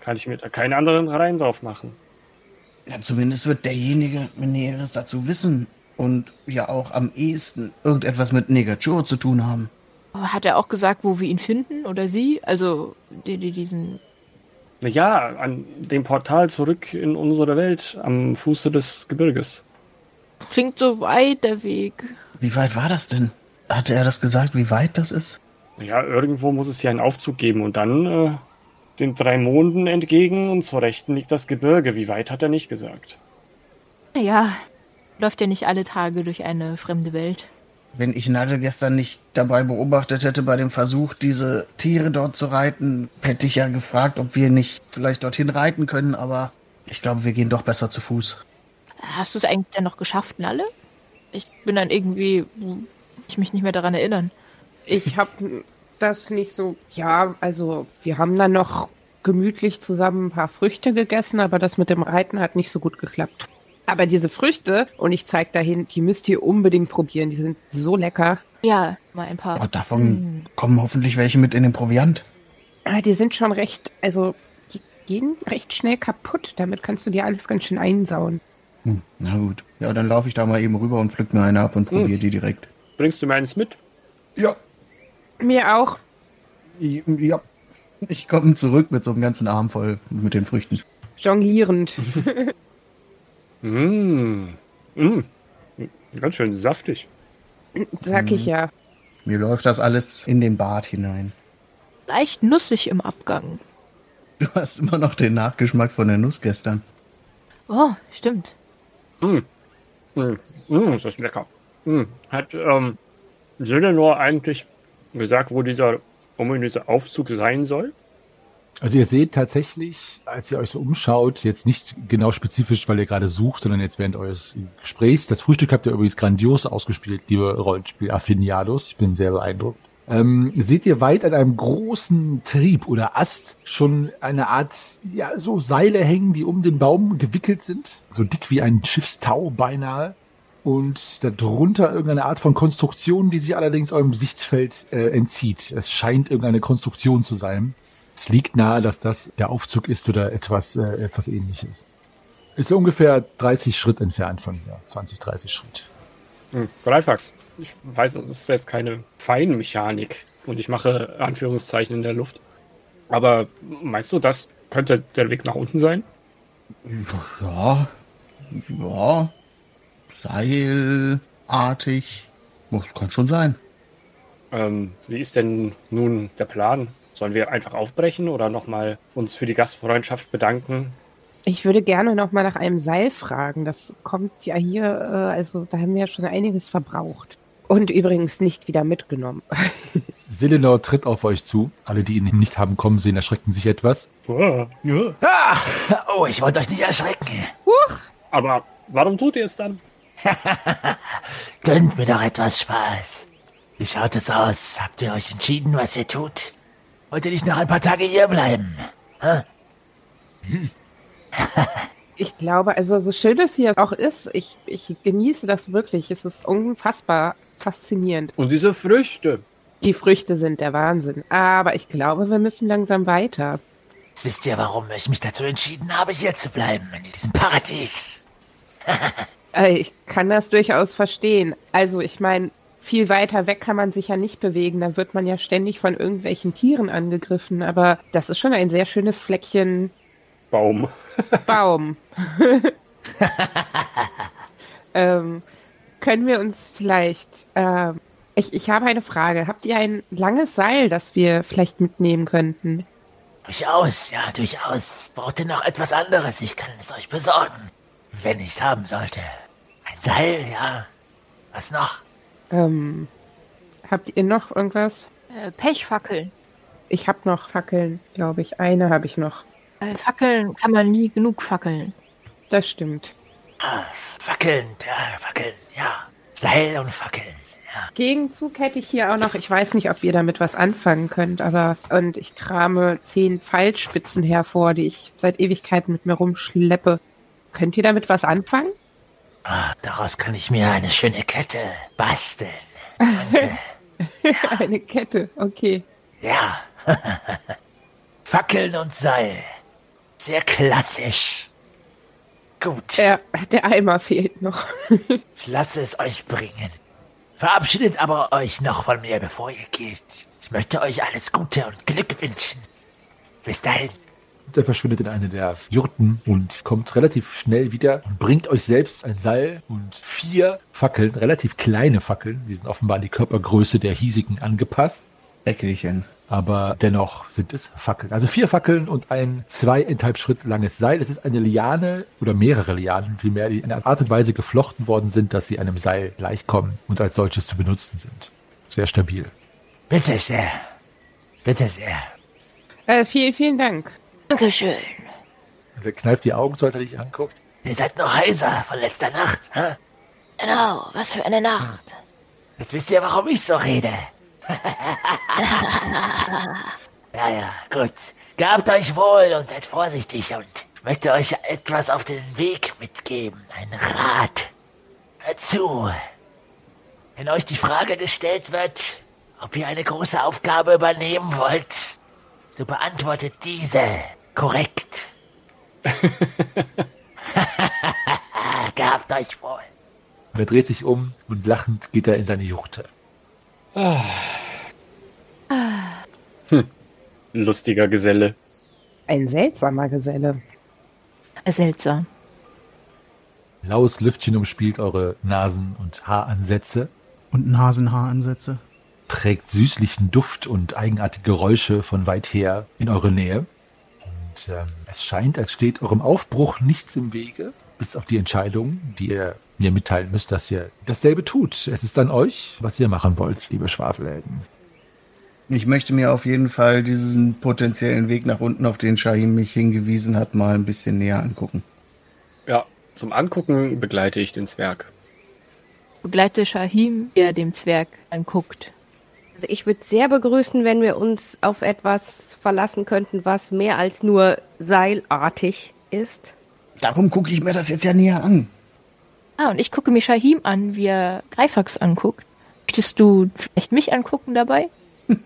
kann ich mir da keinen anderen Reim drauf machen. Ja, zumindest wird derjenige mit Näheres dazu wissen und ja auch am ehesten irgendetwas mit Negachur zu tun haben. Hat er auch gesagt, wo wir ihn finden oder sie? Also die, die, diesen. Ja, an dem Portal zurück in unsere Welt am Fuße des Gebirges. Klingt so weit der Weg. Wie weit war das denn? Hatte er das gesagt, wie weit das ist? Ja, irgendwo muss es hier einen Aufzug geben und dann äh, den drei Monden entgegen und zur Rechten liegt das Gebirge. Wie weit hat er nicht gesagt? Ja, läuft ja nicht alle Tage durch eine fremde Welt. Wenn ich Nadel gestern nicht dabei beobachtet hätte bei dem Versuch, diese Tiere dort zu reiten, hätte ich ja gefragt, ob wir nicht vielleicht dorthin reiten können, aber ich glaube, wir gehen doch besser zu Fuß. Hast du es eigentlich denn noch geschafft, Nalle? Ich bin dann irgendwie. Ich mich nicht mehr daran erinnern. Ich habe das nicht so. Ja, also wir haben dann noch gemütlich zusammen ein paar Früchte gegessen, aber das mit dem Reiten hat nicht so gut geklappt. Aber diese Früchte, und ich zeige dahin, die müsst ihr unbedingt probieren. Die sind so lecker. Ja, mal ein paar. Oh, davon kommen hoffentlich welche mit in den Proviant. Ah, die sind schon recht, also die gehen recht schnell kaputt. Damit kannst du dir alles ganz schön einsauen. Hm, na gut. Ja, dann laufe ich da mal eben rüber und pflück mir eine ab und probiere die direkt. Bringst du mir eins mit? Ja, Mir auch. ja. Ich komme zurück mit so einem ganzen Arm voll mit den Früchten. Jonglierend. Mmh. Mmh. Ganz schön saftig. Sag ich ja. Mir läuft das alles in den Bart hinein. Leicht nussig im Abgang. Du hast immer noch den Nachgeschmack von der Nuss gestern. Oh, stimmt. Mmh. Mmh. Mmh, ist das lecker. Mmh. Hat ähm, Selenor eigentlich gesagt, wo dieser ominöse Aufzug sein soll? Also ihr seht tatsächlich, als ihr euch so umschaut, jetzt nicht genau spezifisch, weil ihr gerade sucht, sondern jetzt während eures Gesprächs. Das Frühstück habt ihr übrigens grandios ausgespielt, liebe Rollenspiel-Affiniados. Ich bin sehr beeindruckt. Ähm, seht ihr weit an einem großen Trieb oder Ast schon eine Art, ja, so Seile hängen, die um den Baum gewickelt sind. So dick wie ein Schiffstau beinahe. Und darunter irgendeine Art von Konstruktion, die sich allerdings eurem Sichtfeld äh, entzieht. Es scheint irgendeine Konstruktion zu sein. Es liegt nahe, dass das der Aufzug ist oder etwas, äh, etwas ähnliches. Ist so ungefähr 30 Schritt entfernt von hier. 20, 30 Schritt. Hm. Greifax. Ich weiß, es ist jetzt keine Feinmechanik und ich mache Anführungszeichen in der Luft. Aber meinst du, das könnte der Weg nach unten sein? Ja, ja, seilartig. Das kann schon sein. Ähm, wie ist denn nun der Plan? Sollen wir einfach aufbrechen oder nochmal uns für die Gastfreundschaft bedanken? Ich würde gerne noch mal nach einem Seil fragen. Das kommt ja hier, äh, also da haben wir ja schon einiges verbraucht. Und übrigens nicht wieder mitgenommen. Selenor tritt auf euch zu. Alle, die ihn nicht haben kommen sehen, erschrecken sich etwas. Ah, Ja. Oh, ich wollte euch nicht erschrecken. Aber warum tut ihr es dann? Gönnt mir doch etwas Spaß. Wie schaut es aus? Habt ihr euch entschieden, was ihr tut? Wollt ihr nicht noch ein paar Tage hier bleiben? Hä? Ich glaube, also so schön es hier auch ist, ich, ich genieße das wirklich. Es ist unfassbar faszinierend. Und diese Früchte. Die Früchte sind der Wahnsinn. Aber ich glaube, wir müssen langsam weiter. Jetzt wisst ihr, warum ich mich dazu entschieden habe, hier zu bleiben, in diesem Paradies. Ich kann das durchaus verstehen. Also, ich meine, viel weiter weg kann man sich ja nicht bewegen. Da wird man ja ständig von irgendwelchen Tieren angegriffen. Aber das ist schon ein sehr schönes Fleckchen Baum. Baum. ähm, können wir uns vielleicht. ähm, ich, ich habe eine Frage. Habt ihr ein langes Seil, das wir vielleicht mitnehmen könnten? Durchaus, ja, durchaus. Braucht ihr noch etwas anderes? Ich kann es euch besorgen. Wenn ich's haben sollte. Ein Seil, ja. Was noch? Ähm, habt ihr noch irgendwas? Äh, Pechfackeln. Ich habe noch Fackeln, glaube ich. Eine habe ich noch. Äh, Fackeln kann man nie genug fackeln. Das stimmt. Ah, Fackeln, ja, Fackeln, ja. Seil und Fackeln. Gegenzug hätte ich hier auch noch, ich weiß nicht, ob ihr damit was anfangen könnt, aber und ich krame zehn Pfeilspitzen hervor, die ich seit Ewigkeiten mit mir rumschleppe. Könnt ihr damit was anfangen? Ah, daraus kann ich mir eine schöne Kette basteln. Eine Kette, okay. Ja. Fackeln und Seil. Sehr klassisch. Gut, Der, der Eimer fehlt noch. ich lasse es euch bringen. Verabschiedet aber euch noch von mir, bevor ihr geht. Ich möchte euch alles Gute und Glück wünschen. Bis dahin. Er verschwindet in eine der Jurten und kommt relativ schnell wieder und bringt euch selbst ein Seil und vier Fackeln, relativ kleine Fackeln. Die sind offenbar an die Körpergröße der hiesigen angepasst. Eckelchen. aber dennoch sind es Fackeln. Also vier Fackeln und ein zweieinhalb Schritt langes Seil. Es ist eine Liane oder mehrere Lianen, vielmehr, die in einer Art und Weise geflochten worden sind, dass sie einem Seil gleichkommen und als solches zu benutzen sind. Sehr stabil. Bitte sehr. Bitte sehr. Äh, vielen, vielen Dank. Dankeschön. Also er kneift die Augen so, als er dich anguckt. Ihr seid noch heiser von letzter Nacht. Hä? Genau, was für eine Nacht. Jetzt wisst ihr, warum ich so rede. ja, ja, gut. Gabt euch wohl und seid vorsichtig und ich möchte euch etwas auf den Weg mitgeben. Ein Rat. Hört zu. Wenn euch die Frage gestellt wird, ob ihr eine große Aufgabe übernehmen wollt, so beantwortet diese korrekt. Gabt euch wohl. Und er dreht sich um und lachend geht er in seine Jurte. Lustiger Geselle. Ein seltsamer Geselle. Seltsam. Laues Lüftchen umspielt eure Nasen- und Haaransätze, Und Nasenhaaransätze. trägt süßlichen Duft und eigenartige Geräusche von weit her in eure Nähe. Und ähm, es scheint, als steht eurem Aufbruch nichts im Wege, bis auf die Entscheidung, die ihr mir mitteilen müsst, dass ihr dasselbe tut. Es ist an euch, was ihr machen wollt, liebe Schwafelhelden. Ich möchte mir auf jeden Fall diesen potenziellen Weg nach unten, auf den Shahim mich hingewiesen hat, mal ein bisschen näher angucken. Ja, zum Angucken begleite ich den Zwerg. Begleite Shahim, der dem Zwerg anguckt. Also ich würde sehr begrüßen, wenn wir uns auf etwas verlassen könnten, was mehr als nur seilartig ist. Darum gucke ich mir das jetzt ja näher an. Ah, und ich gucke mir Shahim an, wie er Greifax anguckt. Möchtest du vielleicht mich angucken dabei?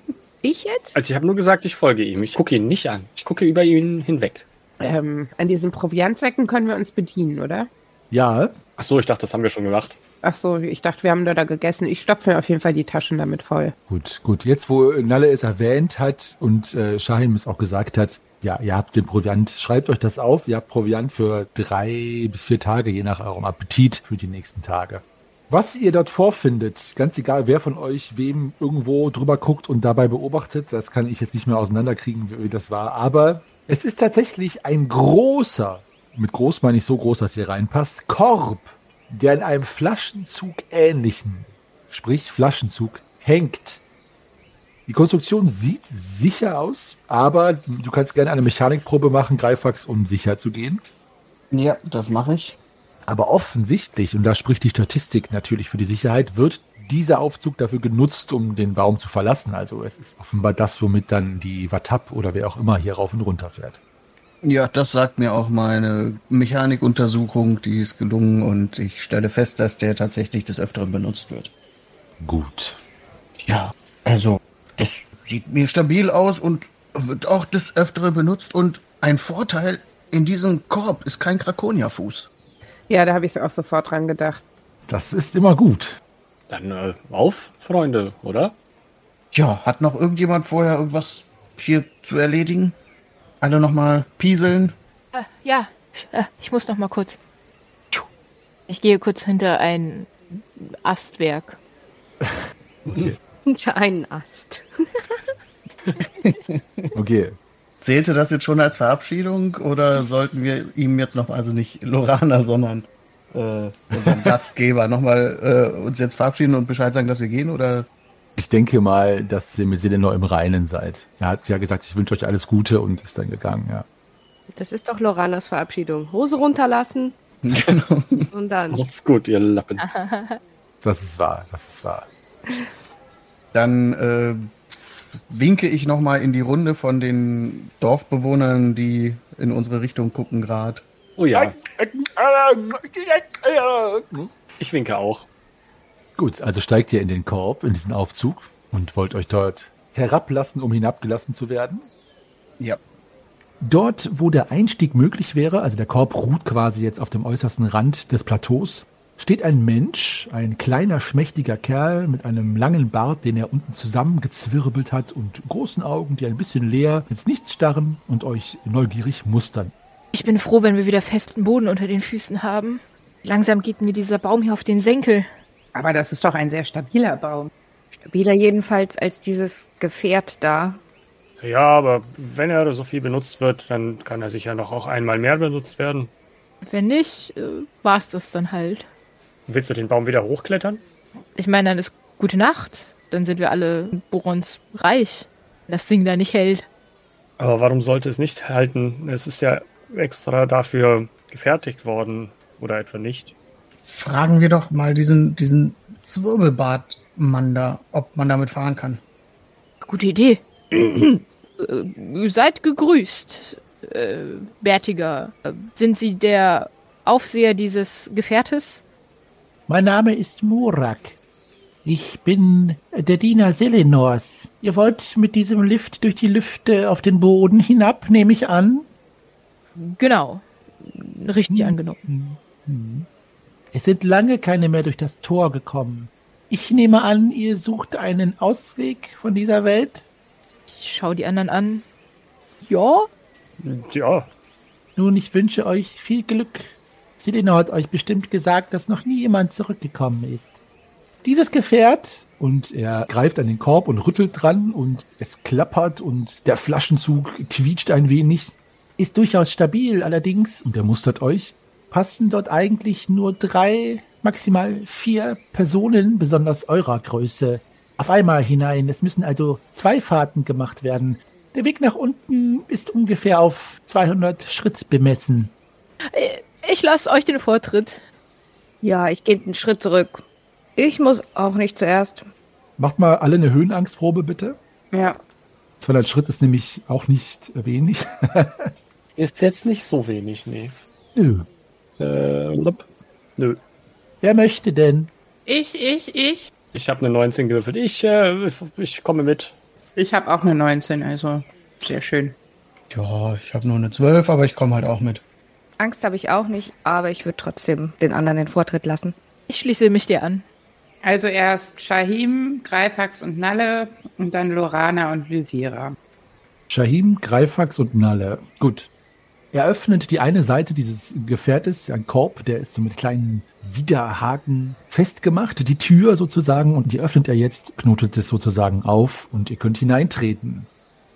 Ich jetzt? Also ich habe nur gesagt, ich folge ihm. Ich gucke ihn nicht an. Ich gucke über ihn hinweg. Ähm, an diesen Proviantsäcken können wir uns bedienen, oder? Ja, Ach so, ich dachte, das haben wir schon gemacht. Ach so, ich dachte, wir haben da, da gegessen. Ich stopfe auf jeden Fall die Taschen damit voll. Gut, gut. Jetzt, wo Nalle es erwähnt hat und äh, Shahim es auch gesagt hat, ja, ihr habt den Proviant, schreibt euch das auf. Ihr habt Proviant für drei bis vier Tage, je nach eurem Appetit, für die nächsten Tage. Was ihr dort vorfindet, ganz egal, wer von euch wem irgendwo drüber guckt und dabei beobachtet, das kann ich jetzt nicht mehr auseinanderkriegen, wie das war. Aber es ist tatsächlich ein großer, mit groß meine ich so groß, dass ihr reinpasst, Korb, der in einem Flaschenzug ähnlichen, sprich Flaschenzug, hängt. Die Konstruktion sieht sicher aus, aber du kannst gerne eine Mechanikprobe machen, Greifax, um sicher zu gehen. Ja, das mache ich. Aber offensichtlich, und da spricht die Statistik natürlich für die Sicherheit, wird dieser Aufzug dafür genutzt, um den Baum zu verlassen. Also es ist offenbar das, womit dann die Watap oder wer auch immer hier rauf und runter fährt. Ja, das sagt mir auch meine Mechanikuntersuchung, die ist gelungen und ich stelle fest, dass der tatsächlich des Öfteren benutzt wird. Gut. Ja, also, das sieht mir stabil aus und wird auch des Öfteren benutzt und ein Vorteil in diesem Korb ist kein Krakonierfuß. Ja, da habe ich auch sofort dran gedacht. Das ist immer gut. Dann äh, auf, Freunde, oder? Ja, hat noch irgendjemand vorher irgendwas hier zu erledigen? Alle nochmal pieseln? Äh, ja, äh, ich muss noch mal kurz. Ich gehe kurz hinter ein Astwerk. Hinter einen Ast. Okay. Zählte das jetzt schon als Verabschiedung oder sollten wir ihm jetzt noch, also nicht Lorana, sondern äh, unseren Gastgeber nochmal äh, uns jetzt verabschieden und Bescheid sagen, dass wir gehen? Oder Ich denke mal, dass ihr mit Selenor im Reinen seid. Er hat ja gesagt, ich wünsche euch alles Gute und ist dann gegangen, ja. Das ist doch Loranas Verabschiedung. Hose runterlassen genau. und dann. Macht's gut, ihr Lappen. Das ist wahr, das ist wahr. Dann äh, winke ich nochmal in die Runde von den Dorfbewohnern, die in unsere Richtung gucken gerade. Oh ja, ich winke auch. Gut, also steigt ihr in den Korb, in diesen Aufzug und wollt euch dort herablassen, um hinabgelassen zu werden. Ja. Dort, wo der Einstieg möglich wäre, also der Korb ruht quasi jetzt auf dem äußersten Rand des Plateaus, steht ein Mensch, ein kleiner, schmächtiger Kerl mit einem langen Bart, den er unten zusammengezwirbelt hat und großen Augen, die ein bisschen leer ins Nichts starren und euch neugierig mustern. Ich bin froh, wenn wir wieder festen Boden unter den Füßen haben. Langsam geht mir dieser Baum hier auf den Senkel. Aber das ist doch ein sehr stabiler Baum. Stabiler jedenfalls als dieses Gefährt da. Ja, aber wenn er so viel benutzt wird, dann kann er sicher noch auch einmal mehr benutzt werden. Wenn nicht, äh, war's das dann halt. Willst du den Baum wieder hochklettern? Ich meine, dann ist gute Nacht. Dann sind wir alle Borons reich. Wenn Das Ding da nicht hält. Aber warum sollte es nicht halten? Es ist ja extra dafür gefertigt worden. Oder etwa nicht? Fragen wir doch mal diesen, diesen Zwirbelbartmann da, ob man damit fahren kann. Gute Idee. Äh, Seid gegrüßt, äh, Bärtiger. Sind Sie der Aufseher dieses Gefährtes? Mein Name ist Murak. Ich bin der Diener Selenors. Ihr wollt mit diesem Lift durch die Lüfte auf den Boden hinab, nehme ich an? Genau. Richtig angenommen. Es sind lange keine mehr durch das Tor gekommen. Ich nehme an, ihr sucht einen Ausweg von dieser Welt? Ich schau die anderen an. Ja, Ja, Nun, ich wünsche euch viel Glück. Selenor hat euch bestimmt gesagt, dass noch nie jemand zurückgekommen ist. Dieses Gefährt, und er greift an den Korb und rüttelt dran und es klappert und der Flaschenzug quietscht ein wenig, ist durchaus stabil, allerdings, und er mustert euch, passen dort eigentlich nur drei, maximal vier Personen, besonders eurer Größe, auf einmal hinein. Es müssen also zwei Fahrten gemacht werden. Der Weg nach unten ist ungefähr auf 200 Schritt bemessen. ich lasse euch den Vortritt. Ja, ich gehe einen Schritt zurück. Ich muss auch nicht zuerst. Macht mal alle eine Höhenangstprobe, bitte. Ja. 200 Schritt ist nämlich auch nicht wenig. ist jetzt nicht so wenig, nee. Nö. Äh, lup. nö. Wer möchte denn? Ich, ich, ich. Ich habe eine 19 gewürfelt. Ich, äh, ich komme mit. Ich habe auch eine 19, also sehr schön. Ja, ich habe nur eine 12, aber ich komme halt auch mit. Angst habe ich auch nicht, aber ich würde trotzdem den anderen den Vortritt lassen. Ich schließe mich dir an. Also erst Shahim, Greifax und Nalle und dann Lorana und Lysira. Shahim, Greifax und Nalle. Gut. Er öffnet die eine Seite dieses Gefährtes, ein Korb, der ist so mit kleinen Widerhaken festgemacht, die Tür sozusagen, und die öffnet er jetzt, knotet es sozusagen auf und ihr könnt hineintreten.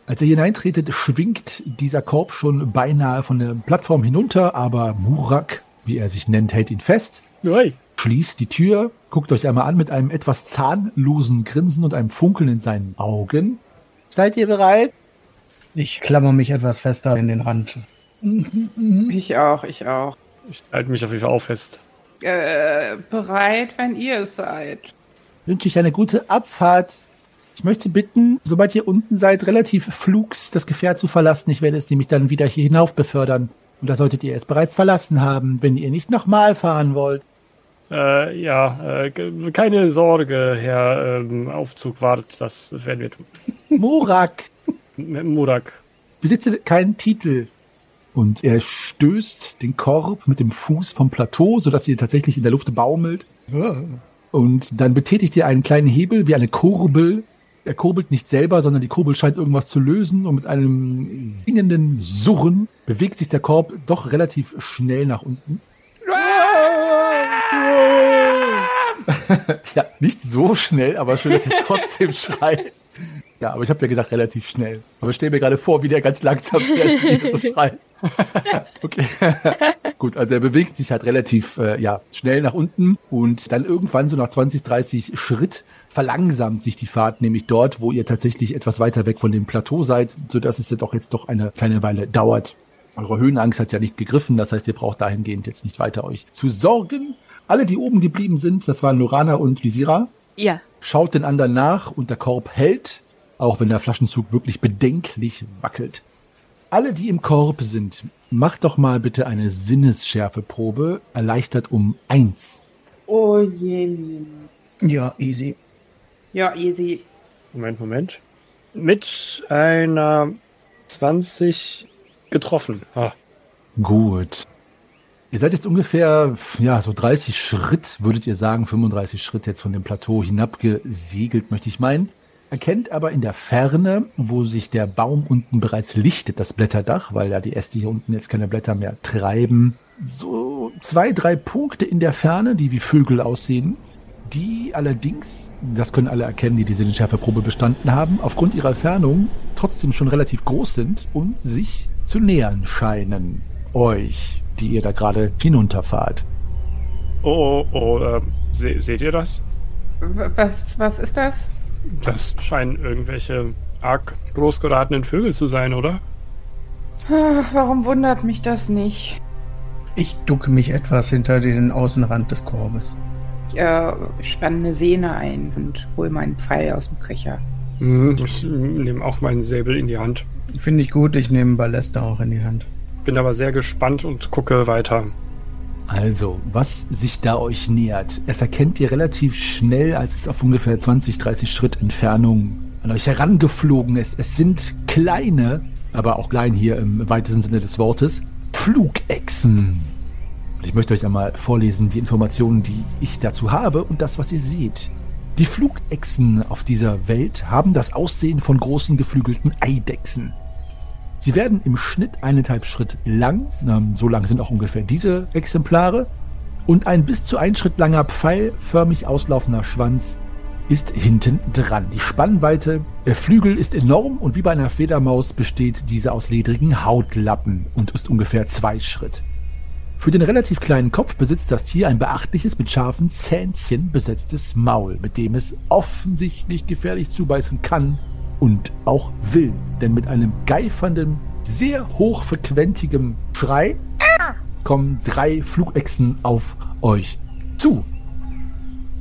Als ihr hineintretet, schwingt dieser Korb schon beinahe von der Plattform hinunter, aber Murak, wie er sich nennt, hält ihn fest, Ui. schließt die Tür, guckt euch einmal an mit einem etwas zahnlosen Grinsen und einem Funkeln in seinen Augen. Seid ihr bereit? Ich klammer mich etwas fester in den Rand. Ich auch, ich auch. Ich halte mich auf jeden Fall auch fest. Äh, bereit, wenn ihr es seid. Wünsche ich eine gute Abfahrt. Ich möchte bitten, sobald ihr unten seid, relativ flugs das Gefährt zu verlassen. Ich werde es nämlich dann wieder hier hinauf befördern. Und da solltet ihr es bereits verlassen haben, wenn ihr nicht nochmal fahren wollt. Äh, ja, äh, keine Sorge, Herr ähm, Aufzug wartet, das werden wir tun. Murak, Murak. besitze keinen Titel. Und er stößt den Korb mit dem Fuß vom Plateau, sodass ihr tatsächlich in der Luft baumelt. Und dann betätigt ihr einen kleinen Hebel wie eine Kurbel. Er kurbelt nicht selber, sondern die Kurbel scheint irgendwas zu lösen. Und mit einem singenden Surren bewegt sich der Korb doch relativ schnell nach unten. ja, nicht so schnell, aber schön, dass ihr trotzdem schreit. Ja, aber ich habe ja gesagt, relativ schnell. Aber ich stell mir gerade vor, wie der ganz langsam er so schreit. okay. Gut, also er bewegt sich halt relativ äh, ja, schnell nach unten und dann irgendwann so nach 20, 30 Schritt verlangsamt sich die Fahrt, nämlich dort, wo ihr tatsächlich etwas weiter weg von dem Plateau seid, sodass es ja doch jetzt doch eine kleine Weile dauert. Eure Höhenangst hat ja nicht gegriffen, das heißt, ihr braucht dahingehend jetzt nicht weiter euch zu sorgen. Alle, die oben geblieben sind, das waren Lorana und Visira, Ja. schaut den anderen nach und der Korb hält, auch wenn der Flaschenzug wirklich bedenklich wackelt. Alle, die im Korb sind, macht doch mal bitte eine Sinnesschärfeprobe, erleichtert um eins. Oh je. Ja, easy. Ja, easy. Moment, Moment. Mit einer 20 getroffen. Ah. Gut. Ihr seid jetzt ungefähr, ja, so 30 Schritt, würdet ihr sagen, 35 Schritt jetzt von dem Plateau hinabgesegelt, möchte ich meinen. Erkennt aber in der Ferne, wo sich der Baum unten bereits lichtet, das Blätterdach, weil ja die Äste hier unten jetzt keine Blätter mehr treiben, so zwei, drei Punkte in der Ferne, die wie Vögel aussehen, die allerdings, das können alle erkennen, die die Sinnenschärfeprobe bestanden haben, aufgrund ihrer Entfernung trotzdem schon relativ groß sind und sich zu nähern scheinen. Euch, die ihr da gerade hinunterfahrt. Oh, oh, oh, äh, se seht ihr das? Was, was ist das? Das scheinen irgendwelche arg groß geratenen Vögel zu sein, oder? Ach, Warum wundert mich das nicht? Ich ducke mich etwas hinter den Außenrand des Korbes. Ich äh, spanne eine Sehne ein und hole meinen Pfeil aus dem Köcher. Hm, Ich nehme auch meinen Säbel in die Hand. Finde ich gut, ich nehme Ballester auch in die Hand. Bin aber sehr gespannt und gucke weiter. Also, was sich da euch nähert, es erkennt ihr relativ schnell, als es auf ungefähr 20, 30 Schritt Entfernung an euch herangeflogen ist. Es sind kleine, aber auch klein hier im weitesten Sinne des Wortes, Flugechsen. Und ich möchte euch einmal vorlesen die Informationen, die ich dazu habe und das, was ihr seht. Die Flugechsen auf dieser Welt haben das Aussehen von großen geflügelten Eidechsen. Sie werden im Schnitt eineinhalb Schritt lang, ähm, so lang sind auch ungefähr diese Exemplare, und ein bis zu ein Schritt langer pfeilförmig auslaufender Schwanz ist hinten dran. Die Spannweite der Flügel ist enorm und wie bei einer Fledermaus besteht diese aus ledrigen Hautlappen und ist ungefähr zwei Schritt. Für den relativ kleinen Kopf besitzt das Tier ein beachtliches mit scharfen Zähnchen besetztes Maul, mit dem es offensichtlich gefährlich zubeißen kann und auch will. Denn mit einem geifernden, sehr hochfrequentigem Schrei kommen drei Flugechsen auf euch zu.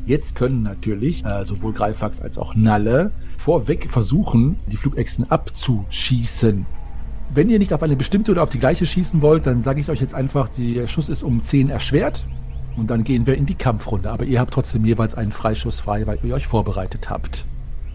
Jetzt können natürlich äh, sowohl Greifax als auch Nalle vorweg versuchen, die Flugechsen abzuschießen. Wenn ihr nicht auf eine bestimmte oder auf die gleiche schießen wollt, dann sage ich euch jetzt einfach, der Schuss ist um 10 erschwert. Und dann gehen wir in die Kampfrunde. Aber ihr habt trotzdem jeweils einen Freischuss frei, weil ihr euch vorbereitet habt.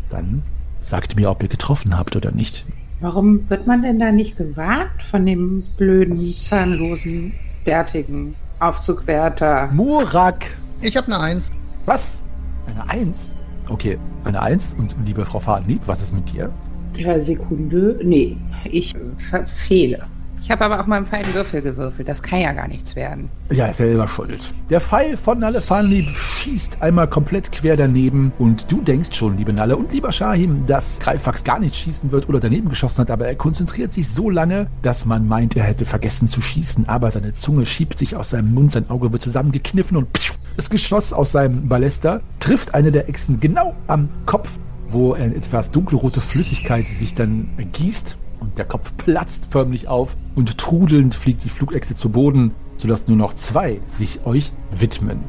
Dann sagt mir, ob ihr getroffen habt oder nicht. Warum wird man denn da nicht gewarnt von dem blöden, zahnlosen, bärtigen Aufzugwärter? Murak! Ich habe eine Eins. Was? Eine Eins? Okay, eine Eins. Und liebe Frau Fahnenlieb, was ist mit dir? Ja, Sekunde. Nee, ich verfehle. Ich habe aber auch mal einen feinen Würfel gewürfelt. Das kann ja gar nichts werden. Ja, ist selber schuld. Der Pfeil von Nalle Fahnenlieb schießt einmal komplett quer daneben und du denkst schon, liebe Nalle und lieber Shahim, dass Greifax gar nicht schießen wird oder daneben geschossen hat, aber er konzentriert sich so lange, dass man meint, er hätte vergessen zu schießen, aber seine Zunge schiebt sich aus seinem Mund, sein Auge wird zusammengekniffen und das Geschoss aus seinem Ballester trifft eine der Echsen genau am Kopf, wo etwas dunkelrote Flüssigkeit sich dann ergießt und der Kopf platzt förmlich auf und trudelnd fliegt die Flugechse zu Boden, sodass nur noch zwei sich euch widmen.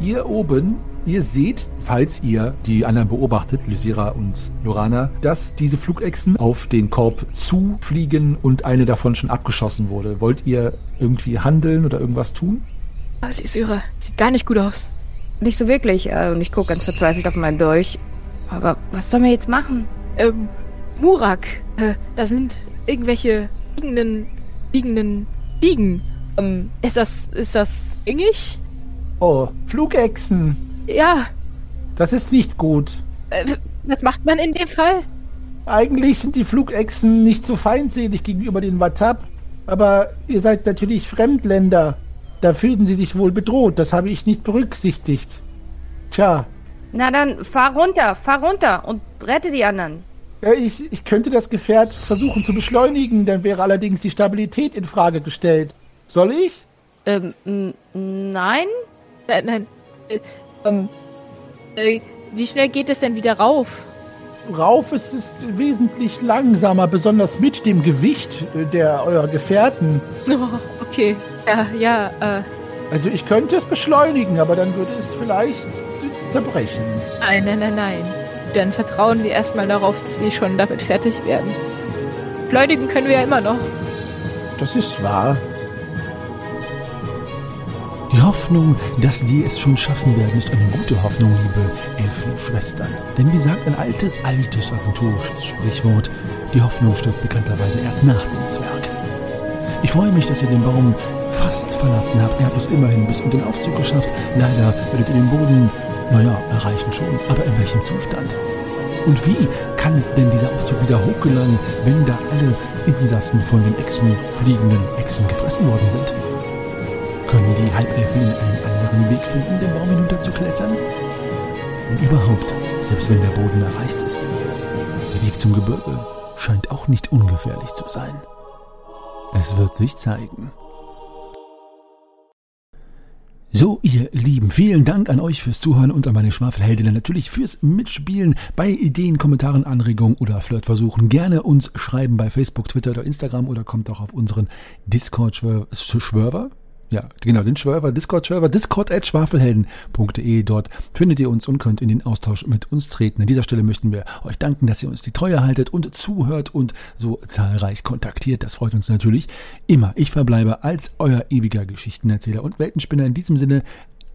Ihr oben Ihr seht, falls ihr die anderen beobachtet, Lysira und Lorana, dass diese Flugechsen auf den Korb zufliegen und eine davon schon abgeschossen wurde. Wollt ihr irgendwie handeln oder irgendwas tun? Ah, Lysira, sieht gar nicht gut aus. Nicht so wirklich. äh, Und ich gucke ganz verzweifelt auf meinen Dolch. Aber was sollen wir jetzt machen? Ähm, Murak, äh, da sind irgendwelche liegenden, liegenden, liegen. Ähm, ist das, ist das ingig? Oh, Flugechsen. Ja, Das ist nicht gut. äh, was macht man in dem Fall? Eigentlich sind die Flugechsen nicht so feindselig gegenüber den Watab, aber ihr seid natürlich Fremdländer. Da fühlten sie sich wohl bedroht. Das habe ich nicht berücksichtigt. Tja, Na dann, fahr runter, fahr runter und rette die anderen. Ich, ich könnte das Gefährt versuchen zu beschleunigen, dann wäre allerdings die Stabilität in Frage gestellt. Soll ich? Ähm, nein? Nein, nein. Äh, ähm, äh, wie schnell geht es denn wieder rauf? Rauf ist es wesentlich langsamer, besonders mit dem Gewicht äh, der eurer Gefährten. Oh, okay. Ja, ja, äh, Also ich könnte es beschleunigen, aber dann würde es vielleicht zerbrechen. nein, nein, nein, nein. Dann vertrauen wir erstmal darauf, dass sie schon damit fertig werden. Beschleunigen können wir ja immer noch. Das ist wahr. Die Hoffnung, dass die es schon schaffen werden, ist eine gute Hoffnung, liebe Elfenschwestern. Denn wie sagt ein altes, altes aventurisches Sprichwort, die Hoffnung stirbt bekannterweise erst nach dem Zwerg. Ich freue mich, dass ihr den Baum fast verlassen habt. Ihr habt es immerhin bis unter den Aufzug geschafft. Leider werdet ihr den Boden, naja, erreichen schon. Aber in welchem Zustand? Und wie kann denn dieser Aufzug wieder hochgelangen, wenn da alle Insassen von den Echsen, fliegenden Echsen gefressen worden sind? Können die Halbelfen einen anderen Weg finden, den Baum hinunterzuklettern? Und überhaupt, selbst wenn der Boden erreicht ist, der Weg zum Gebirge scheint auch nicht ungefährlich zu sein. Es wird sich zeigen. So, ihr Lieben, vielen Dank an euch fürs Zuhören und an meine Schwafelheldinnen natürlich fürs Mitspielen bei Ideen, Kommentaren, Anregungen oder Flirtversuchen. Gerne uns schreiben bei Facebook, Twitter oder Instagram oder kommt auch auf unseren Discord-Schwörver. Ja, genau, den Schwörver, Discord-Schwörver, discord.schwafelhelden.de. Dort findet ihr uns und könnt in den Austausch mit uns treten. An dieser Stelle möchten wir euch danken, dass ihr uns die Treue haltet und zuhört und so zahlreich kontaktiert. Das freut uns natürlich immer. Ich verbleibe als euer ewiger Geschichtenerzähler und Weltenspinner in diesem Sinne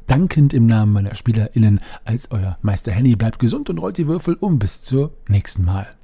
dankend im Namen meiner SpielerInnen als euer Meister Henny. Bleibt gesund und rollt die Würfel um. Bis zur nächsten Mal.